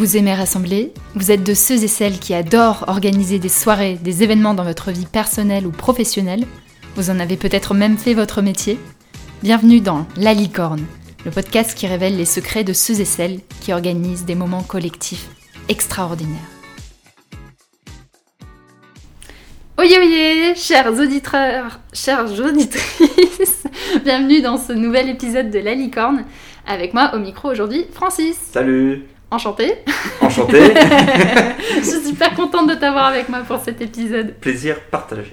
Vous aimez rassembler Vous êtes de ceux et celles qui adorent organiser des soirées, des événements dans votre vie personnelle ou professionnelle Vous en avez peut-être même fait votre métier Bienvenue dans La Licorne, le podcast qui révèle les secrets de ceux et celles qui organisent des moments collectifs extraordinaires. Oye oye, chers auditeurs, chères auditrices, bienvenue dans ce nouvel épisode de La Licorne. Avec moi au micro aujourd'hui, Francis. Salut Enchantée. Enchanté Je suis super contente de t'avoir avec moi pour cet épisode. Plaisir partagé.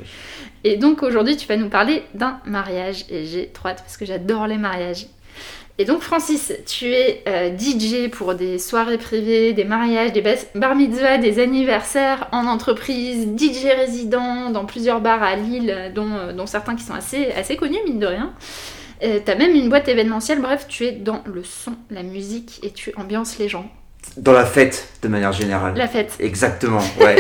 Et donc aujourd'hui, tu vas nous parler d'un mariage. Et j'ai trop hâte parce que j'adore les mariages. Et donc Francis, tu es euh, DJ pour des soirées privées, des mariages, des bar mitzvahs, des anniversaires en entreprise, DJ résident dans plusieurs bars à Lille, dont, euh, dont certains qui sont assez, assez connus, mine de rien. Euh, T'as même une boîte événementielle, bref, tu es dans le son, la musique et tu ambiances les gens. Dans la fête, de manière générale. La fête. Exactement, ouais.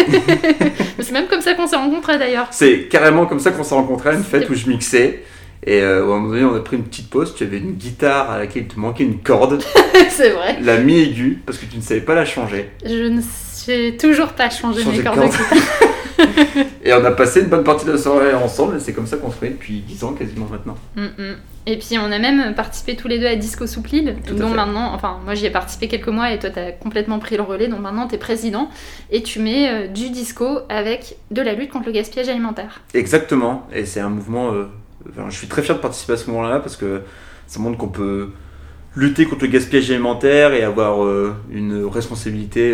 C'est même comme ça qu'on s'est rencontrés d'ailleurs. C'est carrément comme ça qu'on s'est rencontrés une fête où je mixais. Et euh, à un moment donné, on a pris une petite pause. Tu avais une guitare à laquelle il te manquait une corde, C'est vrai. la mi-aiguë, parce que tu ne savais pas la changer. Je ne sais toujours pas changer Changer mes de cordes de corde. guitare. Et on a passé une bonne partie de la soirée ensemble, et c'est comme ça qu'on se connaît depuis 10 ans quasiment maintenant. Mm, mm. Et puis on a même participé tous les deux à Disco Souplil, dont fait. maintenant, enfin moi j'y ai participé quelques mois et toi t'as complètement pris le relais, donc maintenant t'es président et tu mets euh, du disco avec de la lutte contre le gaspillage alimentaire. Exactement, et c'est un mouvement. euh, enfin, je suis très fier de participer à ce mouvement-là parce que ça montre qu'on peut lutter contre le gaspillage alimentaire et avoir euh, une responsabilité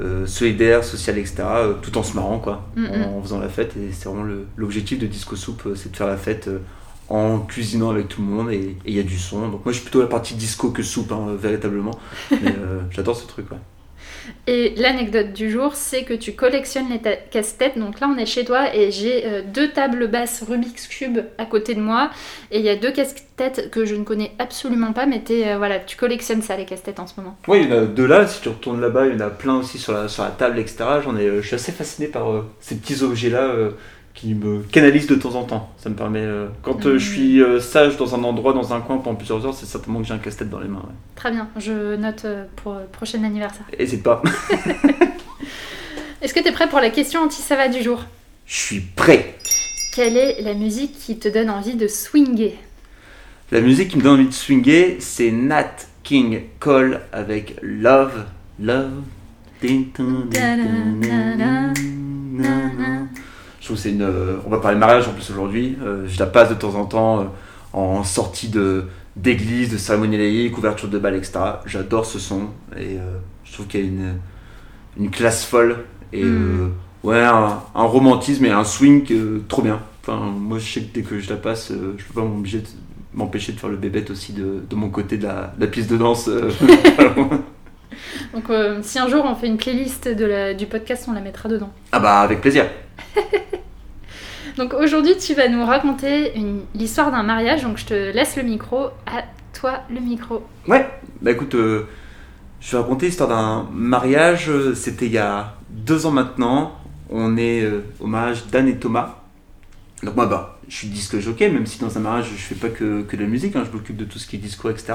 euh, solidaire, sociale, etc. euh, tout en se marrant, quoi, Mm, en, en faisant la fête. Et c'est vraiment l'objectif de Disco Soup, euh, c'est de faire la fête euh, en cuisinant avec tout le monde et il y a du son. Donc moi je suis plutôt la partie disco que soupe, hein, véritablement. Mais j'adore ce truc, quoi. Et l'anecdote du jour, c'est que tu collectionnes les casse-têtes. Donc là, on est chez toi et j'ai euh, deux tables basses Rubik's Cube à côté de moi. Et il y a deux casse-têtes que je ne connais absolument pas, mais euh, tu collectionnes ça, les casse-têtes en ce moment. Oui, il y en a deux là, si tu retournes là-bas, il y en a plein aussi sur la, sur la table, etc. Euh, je suis assez fasciné par ces petits objets-là qui me canalisent de temps en temps. Ça me permet, euh, quand euh, je suis euh, sage dans un endroit, dans un coin pendant plusieurs heures, c'est certainement que j'ai un casse-tête dans les mains. ouais. Très bien, je note euh, pour le prochain anniversaire. Hésite pas, Est-ce que t'es prêt pour la question anti-sava du jour? Je suis prêt. Quelle est la musique qui te donne envie de swinger La musique qui me donne envie de swinger, c'est Nat King Cole avec Love, Love. Je trouve que c'est une. euh, on va parler mariage en plus aujourd'hui. Euh, je la passe de temps en temps euh, en sortie de d'église, de cérémonie laïque, ouverture de bal, etc. J'adore ce son et je trouve qu'il y a une, une classe folle et Mm. euh, ouais un, un romantisme et un swing trop bien. Enfin, moi je sais que dès que je la passe, je peux pas m'obliger de- m'empêcher de faire le bébête aussi de, de mon côté de la, de la piste de danse. Donc euh, si un jour on fait une playlist de la- du podcast, on la mettra dedans. ah bah avec plaisir. Donc aujourd'hui tu vas nous raconter l'histoire d'un mariage, donc je te laisse le micro, à toi le micro. Ouais, bah écoute, euh, je vais raconter l'histoire d'un mariage. euh, C'était il y a deux ans maintenant. On est euh, au mariage d'Anne et Thomas. Donc moi, bah, je suis disque jockey, même si dans un mariage, je fais pas que, de la musique, hein, je m'occupe de tout ce qui est discours, etc.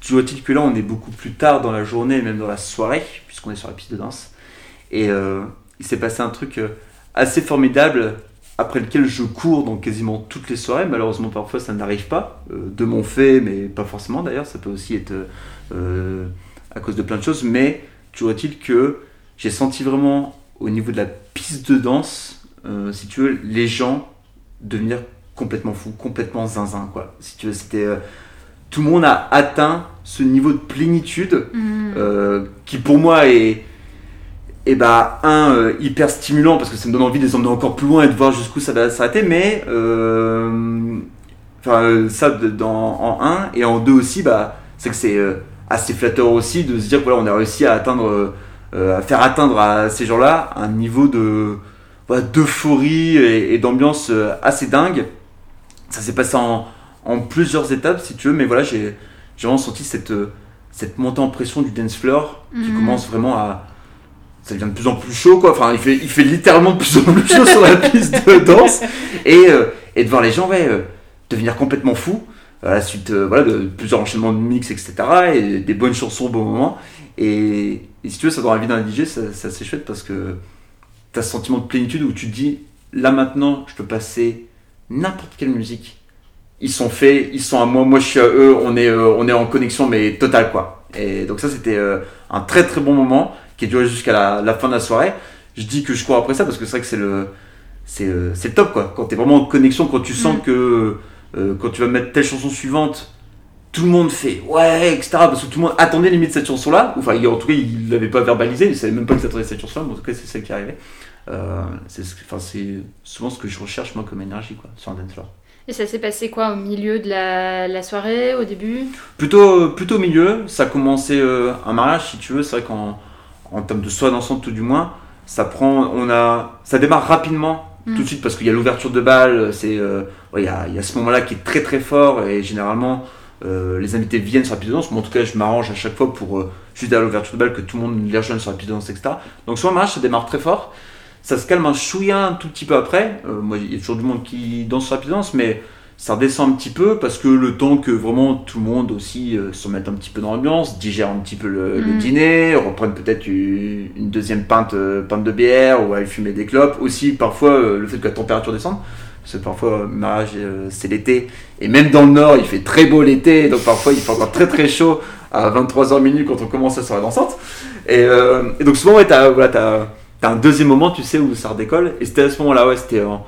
Toujours est-il que là, on est beaucoup plus tard dans la journée, même dans la soirée, puisqu'on est sur la piste de danse. Et euh, il s'est passé un truc euh, assez formidable après lequel je cours dans quasiment toutes les soirées. Malheureusement, parfois, ça n'arrive pas, euh, de mon fait, mais pas forcément d'ailleurs. Ça peut aussi être euh, à cause de plein de choses. Mais toujours est-il que j'ai senti vraiment au niveau de la piste de danse, euh, si tu veux, les gens devenir complètement fous, complètement zinzin, quoi. Si tu veux, c'était... tout le monde a atteint ce niveau de plénitude euh, qui pour moi est, est bah, un euh, hyper stimulant parce que ça me donne envie de les emmener encore plus loin et de voir jusqu'où ça va s'arrêter, mais euh, enfin euh, ça de- dans, en un et en deux aussi, bah, c'est que c'est euh, assez flatteur aussi de se dire voilà, on a réussi à atteindre, à faire atteindre à ces gens-là un niveau de voilà, d'euphorie et, et d'ambiance assez dingue. Ça s'est passé en, en plusieurs étapes si tu veux, mais voilà, j'ai j'ai vraiment senti cette cette montée en pression du dance floor qui Mhm. commence vraiment à ça devient de plus en plus chaud quoi enfin il fait il fait littéralement de plus en plus chaud sur la piste de danse et euh, et de voir les gens ouais euh, devenir complètement fous à la suite euh, voilà de plusieurs enchaînements de mix etc et des bonnes chansons au bon moment et, Et si tu veux, ça dans la vie d'un DJ, c'est c'est assez chouette parce que tu as ce sentiment de plénitude où tu te dis, là maintenant, je peux passer n'importe quelle musique. Ils sont faits, ils sont à moi, moi je suis à eux, on est, euh, on est en connexion, mais totale quoi. Et donc ça, c'était euh, un très très bon moment qui a duré jusqu'à la, la fin de la soirée. Je dis que je cours après ça parce que c'est vrai que c'est le, c'est euh, le top quoi. Quand tu es vraiment en connexion, quand tu sens Mm. que euh, quand tu vas mettre telle chanson suivante, tout le monde fait ouais, etc. Parce que tout le monde attendait limite cette chanson-là. Enfin, il- en tout cas, il l'avait pas verbalisé, il savait même pas que ça attendait cette chanson-là, mais en tout cas, c'est celle qui arrivait. Euh, c'est enfin, souvent ce que je recherche moi comme énergie quoi, sur un dance floor. Et ça s'est passé quoi au milieu de la, la soirée, au début? Plutôt, plutôt au milieu, ça a commencé euh, un mariage si tu veux, c'est vrai qu'en en termes de soie dansante tout du moins, ça prend, on a, ça démarre rapidement Mm. tout de suite parce qu'il y a l'ouverture de bal, c'est, euh, il y, a, il y a ce moment-là qui est très très fort et généralement euh, les invités viennent sur la piste de danse, mais en tout cas je m'arrange à chaque fois pour euh, juste à l'ouverture de bal que tout le monde les rejoigne sur la piste de danse, etc. Donc sur un mariage ça démarre très fort, ça se calme un chouïa un tout petit peu après, moi il y a toujours du monde qui danse sur la piste de danse, mais ça redescend un petit peu parce que le temps que vraiment tout le monde aussi euh, se mette un petit peu dans l'ambiance, digère un petit peu le, le Mm. dîner, reprenne peut-être une, une deuxième pinte, euh, pinte de bière ou aller fumer des clopes. Aussi parfois euh, le fait que la température descende. Parce que parfois, euh, mariage, c'est l'été. Et même dans le nord, il fait très beau l'été. Donc parfois, il fait encore très très chaud à 23h minuit quand on commence la soirée dansante. Et, et donc souvent, ouais, t'as voilà, t'as- t'as un deuxième moment, tu sais, où ça redécolle. Et c'était à ce moment-là, ouais, c'était en,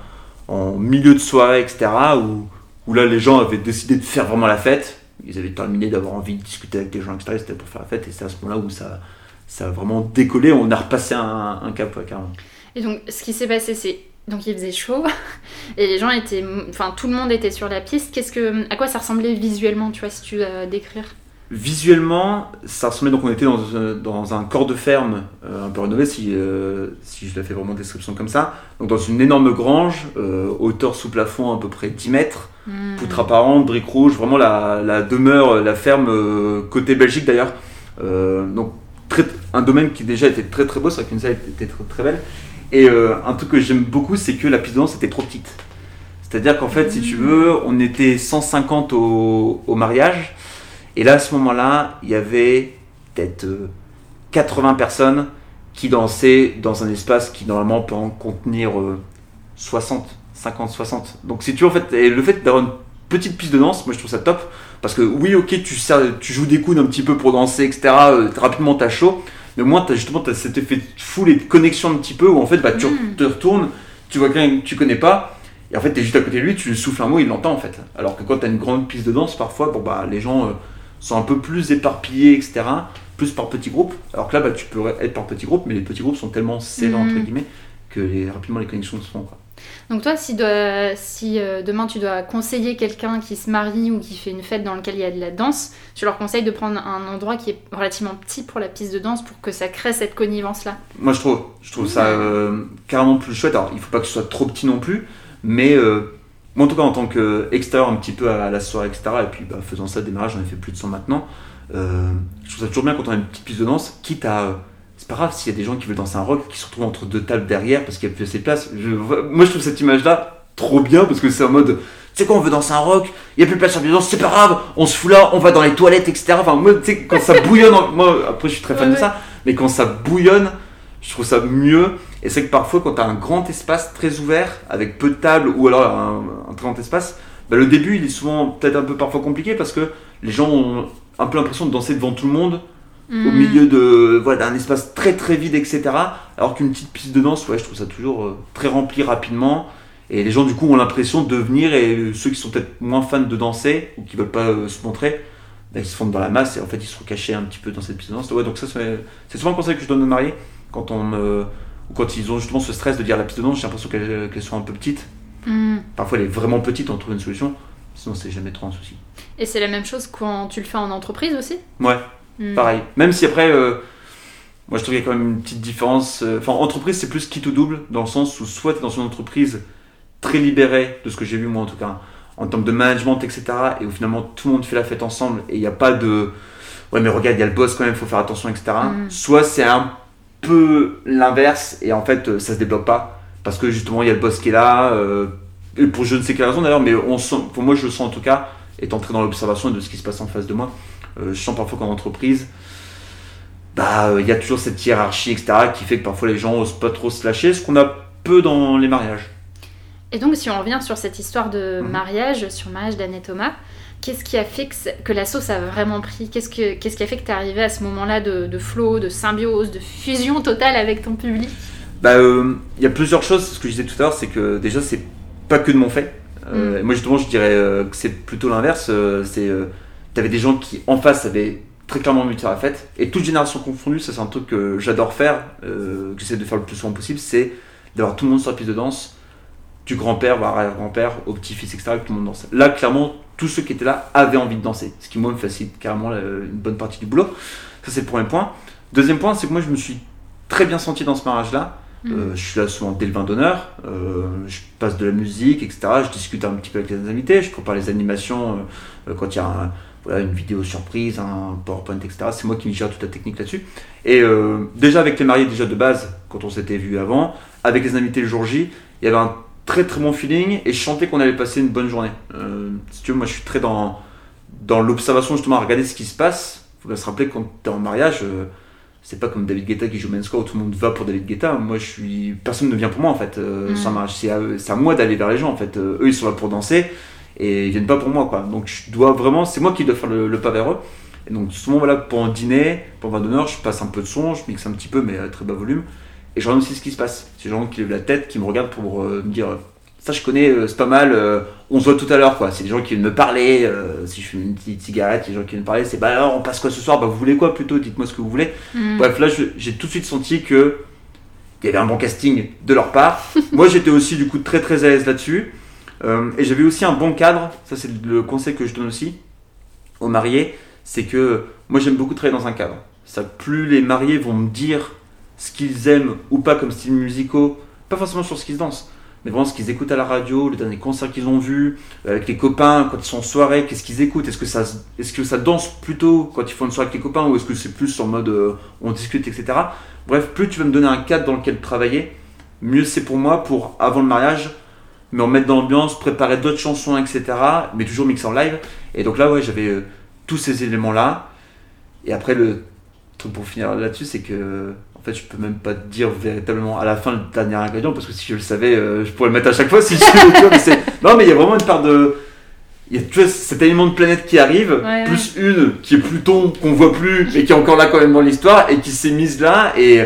en milieu de soirée, etc. Où, où là, les gens avaient décidé de faire vraiment la fête. Ils avaient terminé d'avoir envie de discuter avec des gens, etc. C'était pour faire la fête. Et c'est à ce moment-là où ça, ça a vraiment décollé. On a repassé un, cap, ouais, carrément. Et donc, ce qui s'est passé, c'est. Donc, il faisait chaud, et les gens étaient. Enfin, tout le monde était sur la piste. Qu'est-ce que. À quoi ça ressemblait visuellement, tu vois, si tu dois décrire? Visuellement, ça ressemblait donc on était dans, un- dans un corps de ferme euh, un peu rénové si, euh, si je la fais vraiment description comme ça. Donc dans une énorme grange, euh, hauteur sous plafond à peu près 10 mètres, Hmm. poutre apparente, briques rouges, vraiment la, la demeure, la ferme euh, côté Belgique d'ailleurs. Euh, donc très, un domaine qui déjà était très très beau, c'est vrai qu'une salle était très, très belle. Et euh, un truc que j'aime beaucoup, c'est que la piste de danse était trop petite. C'est-à-dire qu'en fait, si tu veux, on était 150 au, au mariage. Et là, à ce moment-là, il y avait peut-être euh, 80 personnes qui dansaient dans un espace qui normalement peut en contenir euh, 60, 50, 60. Donc si tu en fait, et le fait d'avoir une petite piste de danse, moi je trouve ça top. Parce que oui, ok, tu, sers- tu joues des coudes un petit peu pour danser, etc. euh, rapidement, t'as chaud. Mais au moins, t'as justement as cet effet de foule et de connexion un petit peu où en fait, bah, tu Mm. te retournes, tu vois quelqu'un que tu connais pas. Et en fait, t'es juste à côté de lui, tu lui souffles un mot, il l'entend en fait. Alors que quand t'as une grande piste de danse, parfois, bon, bah, les gens euh, sont un peu plus éparpillés, etc. Plus par petits groupes. Alors que là, bah, tu peux être par petits groupes, mais les petits groupes sont tellement serrés, entre guillemets, que les- rapidement les connexions se font. Quoi. Donc, toi, si, euh, demain tu dois conseiller quelqu'un qui se marie ou qui fait une fête dans laquelle il y a de la danse, tu leur conseilles de prendre un endroit qui est relativement petit pour la piste de danse pour que ça crée cette connivence-là? Moi, je trouve, je trouve ça euh, carrément plus chouette. Alors, il faut pas que ce soit trop petit non plus, mais euh, moi, en tout cas, en tant qu'extérieur un petit peu à la soirée, etc., et puis bah, faisant ça, démarrage, j'en ai fait plus de 100 maintenant, euh, je trouve ça toujours bien quand on a une petite piste de danse, quitte à. euh, c'est pas grave s'il y a des gens qui veulent danser un rock qui se retrouvent entre deux tables derrière parce qu'il y a plus assez de place. Je, moi, je trouve cette image-là trop bien parce que c'est en mode. Tu sais quoi, on veut danser un rock, il y a plus de place sur de danse, c'est pas grave, on se fout là, on va dans les toilettes, etc. Enfin, moi, tu sais, quand ça bouillonne, moi, après, je suis très fan Ouais, de ça, mais quand ça bouillonne, je trouve ça mieux. Et c'est que parfois, quand tu as un grand espace très ouvert, avec peu de tables, ou alors un, un très grand espace, bah, le début, il est souvent peut-être un peu parfois compliqué parce que les gens ont un peu l'impression de danser devant tout le monde, au Hmm. milieu de voilà, d'un espace très très vide, etc. Alors qu'une petite piste de danse, ouais, je trouve ça toujours euh, très rempli rapidement. Et les gens, du coup, ont l'impression de venir, et euh, ceux qui sont peut-être moins fans de danser, ou qui veulent pas euh, se montrer, bah, ils se fondent dans la masse, et en fait, ils se sont cachés un petit peu dans cette piste de danse. Ouais, donc ça, c'est c'est souvent un conseil que je donne aux mariés, quand on me- ou quand ils ont justement ce stress de dire la piste de danse, j'ai l'impression qu'elle qu'elle soit un peu petite. Hmm. Parfois, elle est vraiment petite, on trouve une solution. Sinon, c'est jamais trop un souci. Et c'est la même chose quand tu le fais en entreprise aussi? Ouais, Hmm. pareil. Même si après, euh, moi je trouve qu'il y a quand même une petite différence. euh, Enfin, entreprise, c'est plus quitte ou double, dans le sens où soit tu es dans une entreprise très libérée, de ce que j'ai vu moi en tout cas, en termes de management, etc. Et où finalement tout le monde fait la fête ensemble et il n'y a pas de. Ouais, mais regarde, il y a le boss quand même, il faut faire attention, etc. Mm. Soit c'est un peu l'inverse et en fait euh, ça se débloque pas parce que justement il y a le boss qui est là. euh, et pour je ne sais quelle raison d'ailleurs, mais on sent, pour moi je le sens en tout cas, étant entré dans l'observation de ce qui se passe en face de moi, euh, je sens parfois qu'en entreprise, bah il y a toujours cette hiérarchie, etc., qui fait que parfois les gens osent pas trop se lâcher, ce qu'on a peu dans les mariages. Et donc, si on revient sur cette histoire de Mhm. mariage, sur le mariage d'Anne et Thomas, qu'est-ce qui a fait que, la sauce a vraiment pris Qu'est-ce que- qu'est-ce qui a fait que tu es arrivé à ce moment-là de, de flow, de symbiose, de fusion totale avec ton public Bah, euh, il y a plusieurs choses. Ce que je disais tout à l'heure, c'est que déjà, c'est pas que de mon fait. Euh, Moi, justement, je dirais euh, que c'est plutôt l'inverse. Euh, c'est, euh, t'avais des gens qui, en face, avaient très clairement envie de faire la fête. Et toute génération confondue, ça, c'est un truc que j'adore faire, euh, que j'essaie de faire le plus souvent possible, c'est d'avoir tout le monde sur la piste de danse, du grand-père, voire arrière-grand-père, au petit-fils, etc., que tout le monde danse. Là, clairement, tous ceux qui étaient là avaient envie de danser. Ce qui, moi, me facilite carrément la- une bonne partie du boulot. Ça, c'est le premier point. Deuxième point, c'est que moi, je me suis très bien senti dans ce mariage-là. Mhm. Euh, je suis là souvent dès le vin d'honneur, euh, je passe de la musique, etc. Je discute un petit peu avec les invités, je prépare les animations euh, euh, quand il y a un- voilà, une vidéo surprise, un PowerPoint, etc. C'est moi qui gère toute la technique là-dessus. Et euh, déjà avec les mariés, déjà de base, quand on s'était vu avant, avec les invités le jour J, il y avait un très très bon feeling et je sentais qu'on allait passer une bonne journée. Euh, si tu veux, moi je suis très dans, dans l'observation justement, à regarder ce qui se passe. Il faut bien se rappeler quand tu es en mariage, euh, c'est pas comme David Guetta qui joue Men's Square où tout le monde va pour David Guetta. Moi, je suis. Personne ne vient pour moi en fait. Euh, Mm. mariage. C'est à, eux- c'est à moi d'aller vers les gens en fait. Euh, eux, ils sont là pour danser et ils viennent pas pour moi quoi. Donc, je dois vraiment. C'est moi qui dois faire le, le pas vers eux. Et donc, souvent, voilà, pour un dîner, pour un d'honneur, je passe un peu de son, je mixe un petit peu, mais à très bas volume. Et je regarde aussi ce qui se passe. C'est les gens qui lèvent la tête, qui me regardent pour euh, me dire ça, je connais, euh, c'est pas mal. euh, on se voit tout à l'heure quoi. C'est des gens qui viennent me parler. euh, si je fume une petite cigarette, il y a des gens qui viennent me parler. C'est bah alors, on passe quoi ce soir? Bah, vous voulez quoi plutôt? Dites-moi ce que vous voulez. Mhm. Bref, là, j'ai tout de suite senti que il y avait un bon casting de leur part. Moi, j'étais aussi du coup très très à l'aise là-dessus. Euh, et j'avais aussi un bon cadre. Ça, c'est le conseil que je donne aussi aux mariés. C'est que moi, j'aime beaucoup travailler dans un cadre. Ça, plus les mariés vont me dire ce qu'ils aiment ou pas comme style musicaux, pas forcément sur ce qu'ils dansent, mais vraiment ce qu'ils écoutent à la radio, le dernier concert qu'ils ont vu, euh, avec les copains, quand ils sont en soirée, qu'est-ce qu'ils écoutent? Est-ce que, ça, est-ce que ça danse plutôt quand ils font une soirée avec les copains ou est-ce que c'est plus en mode euh, on discute, etc. Bref, plus tu vas me donner un cadre dans lequel travailler, mieux c'est pour moi pour avant le mariage, me remettre dans l'ambiance, préparer d'autres chansons, etc. Mais toujours mixer en live. Et donc là, ouais, j'avais euh, tous ces éléments-là. Et après, le truc pour finir là-dessus, c'est que en fait, je peux même pas te dire véritablement à la fin le dernier ingrédient parce que si je le savais, euh, je pourrais le mettre à chaque fois si je mais c'est- Non, mais il y a vraiment une part de. Il y a tu vois, cet élément de planète qui arrive, Ouais, plus une qui est Pluton qu'on voit plus, mais qui est encore là quand même dans l'histoire et qui s'est mise là. Et,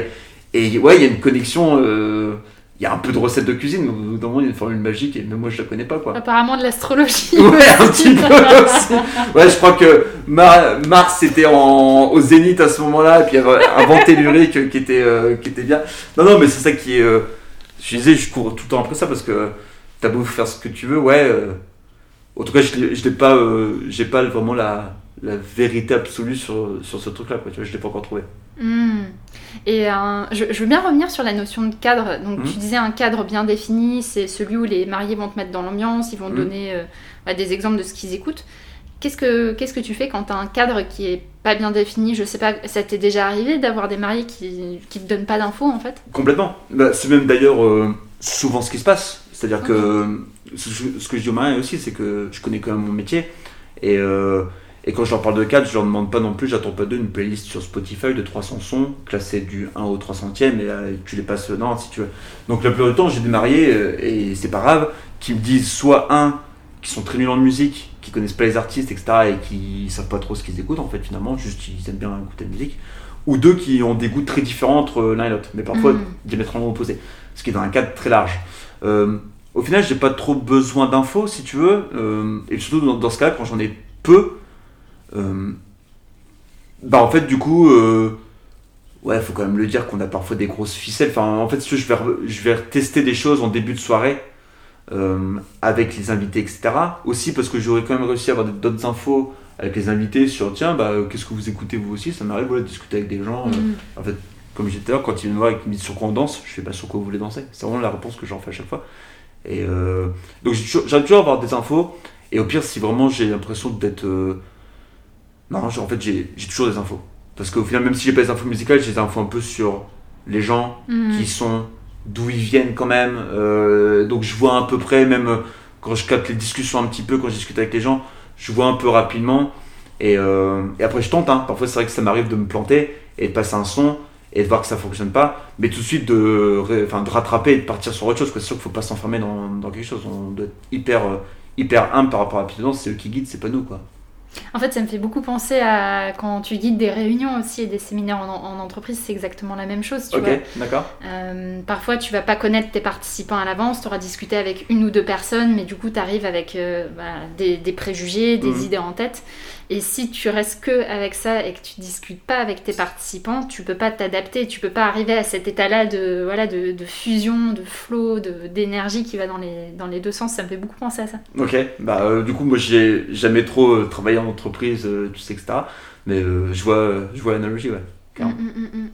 et ouais, il y a une connexion. euh, Il y a un peu de recettes de cuisine, mais il y a une formule magique et même moi, je la connais pas quoi. Apparemment de l'astrologie. Ouais, un petit peu aussi. Ouais, je crois que Mar- Mars était en, au zénith à ce moment-là, et puis il y avait un vent tellurique qui était, euh, qui était bien. Non, non, mais c'est ça qui est. euh, je disais, je cours tout le temps après ça parce que t'as beau faire ce que tu veux, ouais. euh, en tout cas, je l'ai- l'ai pas, j'ai pas vraiment la, la vérité absolue sur, sur ce truc-là, quoi. Tu vois, je l'ai pas encore trouvé. Hmm. Et euh, je, je veux bien revenir sur la notion de cadre. Donc Mhm. tu disais un cadre bien défini, c'est celui où les mariés vont te mettre dans l'ambiance, ils vont te Mhm. donner euh, bah, des exemples de ce qu'ils écoutent. Qu'est-ce que, qu'est-ce que tu fais quand tu as un cadre qui est pas bien défini? Je sais pas, ça t'est déjà arrivé d'avoir des mariés qui, qui te donnent pas d'infos en fait? Complètement. Bah, c'est même d'ailleurs euh, souvent ce qui se passe. C'est-à-dire que ce, ce que je dis aux mariés aussi, c'est que je connais quand même mon métier. Et, et quand je leur parle de cadre, je leur demande pas non plus, j'attends pas d'eux une playlist sur Spotify de 300 sons, classés du 1 au 300e, et euh, tu les passes. Non, si tu veux. Donc la plupart du temps, j'ai des mariés, euh, et c'est pas grave, qui me disent soit un, qui sont très nuls en musique, qui connaissent pas les artistes, etc., et qui savent pas trop ce qu'ils écoutent en fait finalement, juste ils aiment bien écouter la musique, ou deux qui ont des goûts très différents entre l'un et l'autre, mais parfois Mhm. diamétralement opposés, ce qui est dans un cadre très large. Euh, au final, j'ai pas trop besoin d'infos si tu veux, euh, et surtout dans, dans ce cas quand j'en ai peu, euh, bah en fait du coup, euh, ouais, faut quand même le dire qu'on a parfois des grosses ficelles. Enfin, en fait, je vais, je vais tester des choses en début de soirée euh, avec les invités, etc. Aussi parce que j'aurais quand même réussi à avoir d'autres infos avec les invités sur tiens, bah, qu'est-ce que vous écoutez vous aussi? Ça m'arrive voilà, de discuter avec des gens. euh, Mhm. en fait, comme je disais tout à l'heure, quand ils viennent me voir et qu'ils me disent sur quoi on danse, je fais pas sur quoi vous voulez danser. C'est vraiment la réponse que j'en fais à chaque fois. Et euh, donc j'ai toujours- j'aime toujours avoir des infos. Et au pire, si vraiment j'ai l'impression d'être. Non, en fait, j'ai toujours des infos. Parce qu'au final, même si j'ai pas des infos musicales, j'ai des infos un peu sur les gens, Mhm. qui sont, d'où ils viennent quand même. Euh, donc je vois à peu près, même euh, quand je capte les discussions un petit peu, quand je discute avec les gens, je vois un peu rapidement. Et, euh, et après, je tente. Hein. Parfois, c'est vrai que ça m'arrive de me planter et de passer un son et de voir que ça fonctionne pas, mais tout de suite de, enfin, de rattraper et de partir sur autre chose. C'est sûr qu'il faut pas s'enfermer dans, dans quelque chose. On doit être hyper, hyper humble par rapport à la. C'est eux qui guident, c'est pas nous. quoi. En fait, ça me fait beaucoup penser à quand tu guides des réunions aussi et des séminaires en, en entreprise, c'est exactement la même chose. Tu Ok, d'accord. Euh, parfois, tu vas pas connaître tes participants à l'avance, tu auras discuté avec une ou deux personnes, mais du coup, tu arrives avec euh, bah, des, des préjugés, des Mhm. idées en tête. Et si tu restes que avec ça et que tu discutes pas avec tes participants, tu peux pas t'adapter, tu peux pas arriver à cet état-là de, voilà, de, de fusion, de flow, de- d'énergie qui va dans les, dans les deux sens. Ça me fait beaucoup penser à ça. Ok, bah euh, du coup moi j'ai jamais trop euh, travaillé en entreprise, euh, tu sais, etc. Mais je vois, je vois l'analogie, ouais. Mm, mm, mm.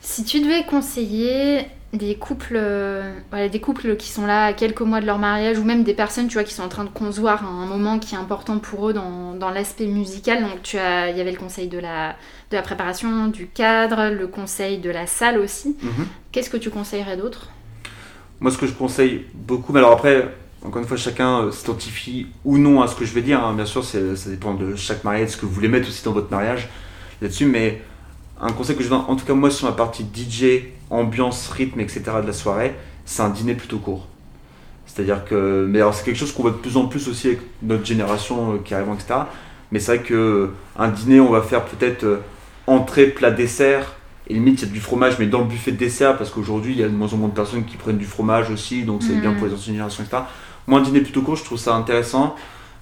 Si tu devais conseiller des couples, euh, voilà, des couples qui sont là à quelques mois de leur mariage, ou même des personnes, tu vois, qui sont en train de concevoir un moment qui est important pour eux dans, dans l'aspect musical. Donc, tu as, il y avait le conseil de la, de la préparation, du cadre, le conseil de la salle aussi. Mhm. Qu'est-ce que tu conseillerais d'autre? Moi ce que je conseille beaucoup, mais alors après, encore une fois, chacun euh, s'identifie ou non à ce que je vais dire. hein. Bien sûr, ça dépend de chaque mariage, ce que vous voulez mettre aussi dans votre mariage là-dessus. Mais un conseil que je donne, en tout cas moi sur la partie DJ, ambiance, rythme, etc. de la soirée, c'est un dîner plutôt court. C'est-à-dire que, mais alors c'est quelque chose qu'on voit de plus en plus aussi avec notre génération euh, qui arrive, etc. Mais c'est vrai que euh, un dîner, on va faire peut-être euh, entrée, plat, dessert. Et limite, il y a du fromage, mais dans le buffet de dessert, parce qu'aujourd'hui, il y a de moins en moins de personnes qui prennent du fromage aussi, donc c'est bien pour les anciennes générations, etc. Moi, un dîner plutôt court, je trouve ça intéressant,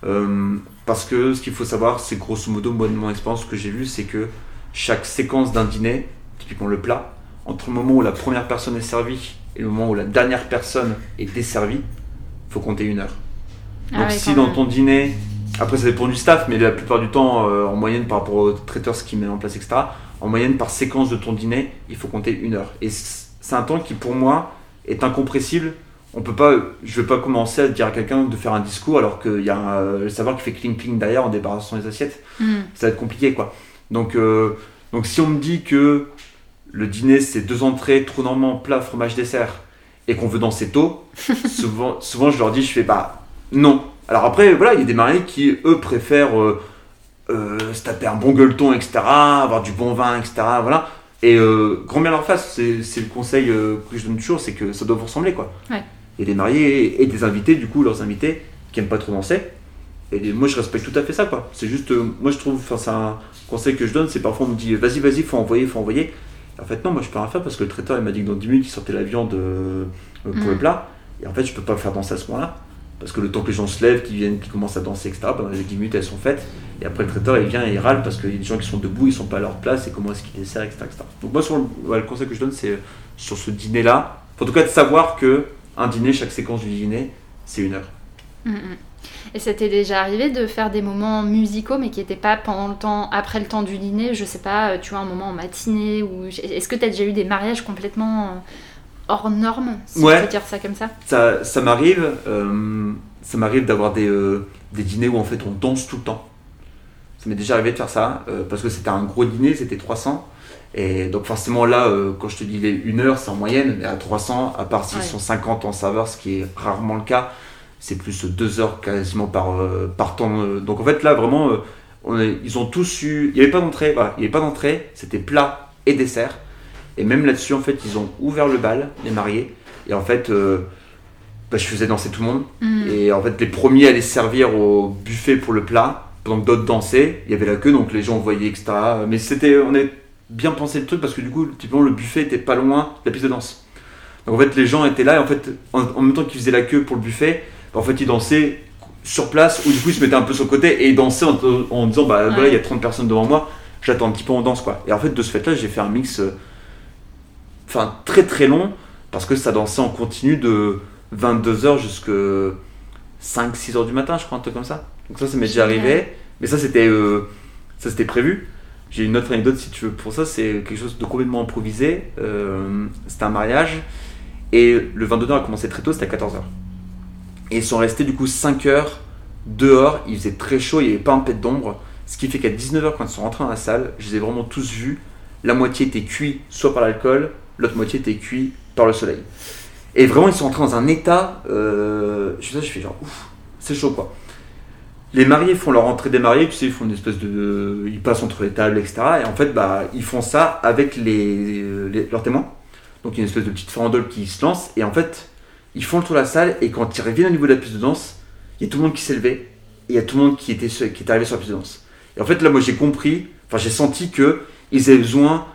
euh, parce que ce qu'il faut savoir, c'est grosso modo, moi, de mon expérience, ce que j'ai vu, c'est que chaque séquence d'un dîner, typiquement le plat, entre le moment où la première personne est servie et le moment où la dernière personne est desservie, faut compter une heure. Ah Donc ouais, si dans même. ton dîner, après ça dépend du staff, mais la plupart du temps, euh, en moyenne par rapport au traiteur, ce qu'il met en place, etc., en moyenne par séquence de ton dîner, il faut compter une heure. Et c'est un temps qui pour moi est incompressible. On peut pas, je vais pas commencer à dire à quelqu'un de faire un discours alors qu'il y a un, euh, le savoir qui fait cling cling derrière en débarrassant les assiettes Mm. ça va être compliqué quoi. Donc, euh, donc si on me dit que le dîner c'est deux entrées, trou normand, plat, fromage, dessert, et qu'on veut danser tôt, souvent, souvent je leur dis, je fais bah non. Alors après, voilà, il y a des mariés qui eux préfèrent euh, euh, se taper un bon gueuleton, etc., avoir du bon vin, etc., voilà. Et euh, grand bien leur face, c'est le conseil euh, que je donne toujours, c'est que ça doit vous ressembler quoi. Ouais. Il y a des mariés et des invités, du coup, leurs invités qui aiment pas trop danser. Et moi, je respecte tout à fait ça, quoi. C'est juste, euh, moi, je trouve, enfin, c'est un conseil que je donne, c'est parfois on me dit, vas-y, vas-y, faut envoyer, faut envoyer. En fait, non, moi, je peux rien faire parce que le traiteur, il m'a dit que dans 10 minutes, il sortait la viande euh, pour Mm. le plat. Et en fait, je peux pas le faire danser à ce moment-là. Parce que le temps que les gens se lèvent, qu'ils viennent, qu'ils commencent à danser, etc., pendant les 10 minutes, elles sont faites. Et après, le traiteur, il vient et il râle parce qu'il y a des gens qui sont debout, ils sont pas à leur place, et comment est-ce qu'ils desserrent, etc., etc. Donc, moi, sur le, ouais, le conseil que je donne, c'est euh, sur ce dîner-là, en tout cas, de savoir que un dîner, chaque séquence du dîner, c'est une heure. Mm, mm. Et ça t'est déjà arrivé de faire des moments musicaux, mais qui n'étaient pas pendant le temps, après le temps du dîner, je sais pas, euh, tu vois, un moment en matinée, ou est-ce que t'as déjà eu des mariages complètement euh, hors normes, si Ouais. on peut dire ça comme ça? Ça, ça m'arrive, euh, ça m'arrive d'avoir des, euh, des dîners où en fait on danse tout le temps. Ça m'est déjà arrivé de faire ça euh, parce que c'était un gros dîner, c'était 300. Et donc forcément là, euh, quand je te dis les une heure, c'est en moyenne, mais à 300, à part s'ils Ouais. sont 50 en saveur, ce qui est rarement le cas, c'est plus deux heures quasiment par, euh, par temps. euh. Donc en fait là vraiment, euh, on est- ils ont tous eu, il n'y avait pas d'entrée, voilà, il n'y avait pas d'entrée, c'était plat et dessert. Et même là-dessus en fait, ils ont ouvert le bal, les mariés, et en fait, euh, bah, je faisais danser tout le monde. Mm. Et en fait, les premiers allaient servir au buffet pour le plat, pendant que d'autres dansaient. Il y avait la queue, donc les gens voyaient, etc. Mais c'était, on a bien pensé le truc parce que du coup, typiquement, le buffet était pas loin de la piste de danse. Donc en fait, les gens étaient là et en fait, en, en même temps qu'ils faisaient la queue pour le buffet, en fait, ils dansaient sur place ou du coup, ils se mettaient un peu sur le côté et ils dansaient en, en disant, bah voilà, il y a 30 personnes devant moi, j'attends un petit peu, on danse quoi. Et en fait, de ce fait-là, j'ai fait un mix, euh, enfin, très très long parce que ça dansait en continu de 22h jusqu'à 5-6 heures du matin, je crois, un truc comme ça. Donc ça, ça m'est déjà arrivé. Mais ça, c'était euh, ça c'était prévu. J'ai une autre anecdote, si tu veux, pour ça. C'est quelque chose de complètement improvisé. Euh, c'était un mariage. Et le 22h a commencé très tôt, c'était à 14h. Et ils sont restés du coup 5 heures dehors. Il faisait très chaud, il n'y avait pas un pet d'ombre. Ce qui fait qu'à 19h, quand ils sont rentrés dans la salle, je les ai vraiment tous vus. La moitié était cuit soit par l'alcool, l'autre moitié était cuit par le soleil. Et vraiment, ils sont rentrés dans un état. Euh, je suis là, je fais genre, ouf, c'est chaud quoi. les mariés font leur entrée des mariés, tu sais, ils font une espèce de. Ils passent entre les tables, etc. Et en fait, bah, ils font ça avec les, leurs témoins. Donc il y a une espèce de petite farandole qui se lance. Et en fait, ils font le tour de la salle. Et quand ils reviennent au niveau de la piste de danse, il y a tout le monde qui s'est levé. Et il y a tout le monde qui était, qui est arrivé sur la piste de danse. Et en fait, là, moi, j'ai compris, enfin, j'ai senti que ils avaient besoin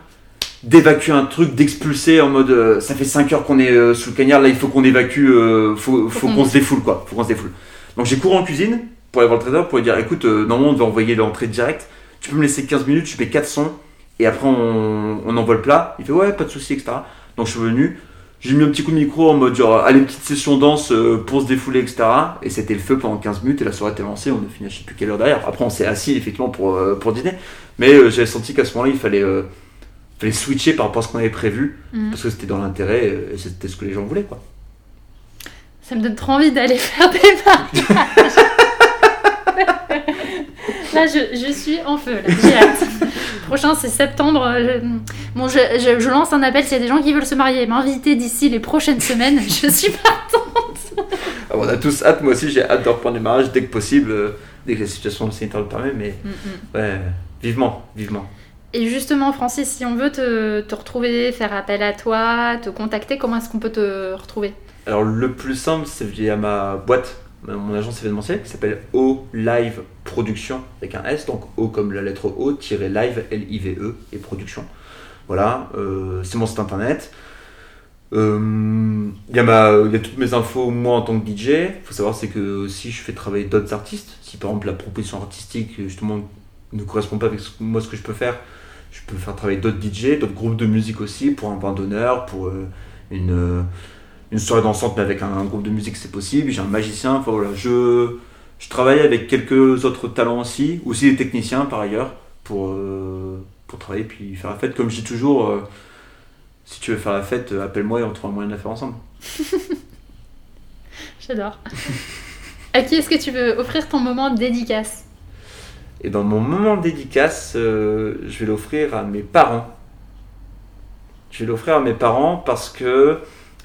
d'évacuer un truc, d'expulser en mode euh, ça fait 5 heures qu'on est euh, sous le cagnard, là il faut qu'on évacue, euh, faut, faut qu'on se défoule quoi, faut qu'on se défoule. Donc j'ai couru en cuisine pour aller voir le traiteur pour lui dire écoute, euh, normalement on devait envoyer l'entrée directe, tu peux me laisser 15 minutes, je mets 400 et après on, on envoie le plat. Il fait ouais, pas de souci, etc. Donc je suis venu, j'ai mis un petit coup de micro en mode genre allez, une petite session danse euh, pour se défouler, etc. Et c'était le feu pendant 15 minutes et la soirée était lancée, on a fini à je sais plus quelle heure derrière. Après on s'est assis effectivement pour, euh, pour dîner, mais euh, j'avais senti qu'à ce moment-là il fallait. euh, fallait switcher par rapport à ce qu'on avait prévu Mhm. parce que c'était dans l'intérêt euh, et c'était ce que les gens voulaient quoi. Ça me donne trop envie d'aller faire des mariages. là, je, je suis en feu, j'ai hâte. Prochain, c'est septembre. euh, je- Bon, je, je- je lance un appel s'il y a des gens qui veulent se marier, m'inviter d'ici les prochaines semaines. Je suis partante. Ah, on a tous hâte, moi aussi j'ai hâte de reprendre les mariages dès que possible, euh, dès que la situation sanitaire le permet, mais ouais, vivement, vivement. Et justement, Francis, si on veut te, te retrouver, faire appel à toi, te contacter, comment est-ce qu'on peut te retrouver? Alors le plus simple c'est via ma boîte, mon agence événementielle qui s'appelle O Live Production avec un S, donc O comme la lettre O, tiré live, L-I-V-E et production. Voilà, euh, c'est mon site internet. Euh, Il y, ma- il y a toutes mes infos moi en tant que DJ. Il faut savoir c'est que aussi je fais travailler d'autres artistes. Si par exemple la proposition artistique justement ne correspond pas avec moi ce que je peux faire, je peux faire travailler d'autres DJ, d'autres groupes de musique aussi pour un bain d'honneur, pour euh, une, euh, une soirée dansante mais avec un, un groupe de musique c'est possible. J'ai un magicien. Enfin voilà, je, je travaille avec quelques autres talents aussi, aussi des techniciens par ailleurs pour, euh, pour travailler puis faire la fête. Comme je dis toujours. euh, si tu veux faire la fête, euh, appelle-moi et on trouvera moyen de la faire ensemble. J'adore. à qui est-ce que tu veux offrir ton moment de dédicace? Et dans mon moment de dédicace, euh, je vais l'offrir à mes parents. Je vais l'offrir à mes parents parce que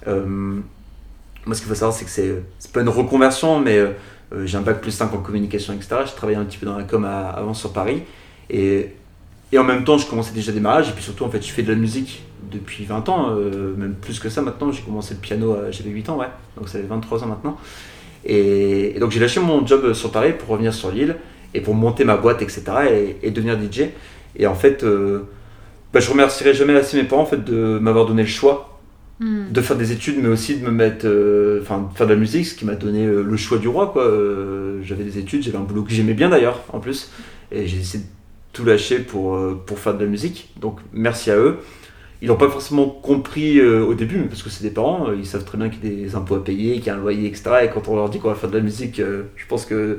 moi, ce qu'il faut savoir, c'est que c'est pas une reconversion, mais j'ai un bac plus 5 en communication, etc. Je travaillais un petit peu dans la com avant sur Paris. Et, et en même temps, je commençais déjà des mariages. Et puis surtout, en fait, je fais de la musique depuis 20 ans, euh, même plus que ça maintenant. J'ai commencé le piano, à- j'avais 8 ans, ouais. Donc ça fait 23 ans maintenant. Et, donc j'ai lâché mon job sur Paris pour revenir sur l'île et pour monter ma boîte, etc. et, devenir DJ. Et en fait, euh, bah, je remercierai jamais assez mes parents en fait, de m'avoir donné le choix. De faire des études, mais aussi de me mettre, euh, enfin, de faire de la musique, ce qui m'a donné euh, le choix du roi, quoi. Euh, j'avais des études, j'avais un boulot que j'aimais bien d'ailleurs, en plus, et j'ai essayé de tout lâcher pour, euh, faire de la musique. Donc, merci à eux. Ils n'ont pas forcément compris euh, au début, mais parce que c'est des parents, euh, ils savent très bien qu'il y a des impôts à payer, qu'il y a un loyer, etc. Et quand on leur dit qu'on va faire de la musique, euh, je pense que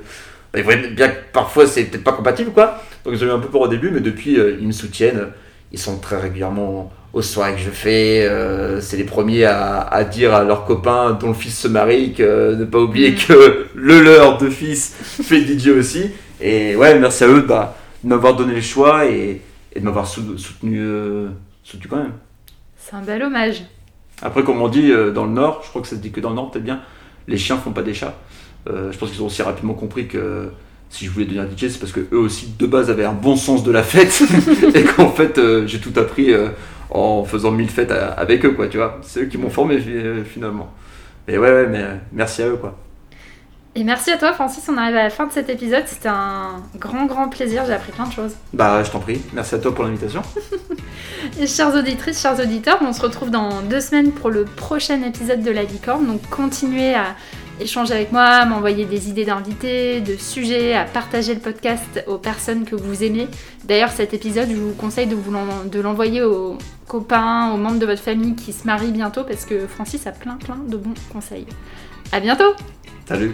bah, ils voient bien que parfois c'est peut-être pas compatible, quoi. Donc ils ont eu un peu peur au début, mais depuis euh, ils me soutiennent. Ils sont très régulièrement aux soirées que je fais. euh, c'est les premiers à, à dire à leurs copains dont le fils se marie que euh, ne pas oublier Mm. que le leur de fils fait DJ aussi. Et ouais, merci à eux bah, de m'avoir donné le choix et, et de m'avoir sou- soutenu, euh, soutenu quand même. C'est un bel hommage. Après, comme on dit euh, dans le Nord, je crois que ça se dit que dans le Nord, peut-être bien, les chiens font pas des chats. Euh, je pense qu'ils ont aussi rapidement compris que si je voulais devenir DJ, c'est parce que eux aussi, de base, avaient un bon sens de la fête et qu'en fait, euh, j'ai tout appris euh, en faisant mille fêtes à- avec eux, quoi, tu vois. C'est eux qui m'ont formé euh, finalement. Mais ouais, ouais, mais euh, merci à eux, quoi. Et merci à toi, Francis. On arrive à la fin de cet épisode. C'était un grand, grand plaisir. J'ai appris plein de choses. Bah, je t'en prie. Merci à toi pour l'invitation. Et chères auditrices, chers auditeurs, on se retrouve dans deux semaines pour le prochain épisode de la licorne. Donc continuez à échanger avec moi, m'envoyer des idées d'invités, de sujets, à partager le podcast aux personnes que vous aimez. D'ailleurs, cet épisode, je vous conseille de l'envoyer aux copains, aux membres de votre famille qui se marient bientôt parce que Francis a plein plein de bons conseils. À bientôt Salut.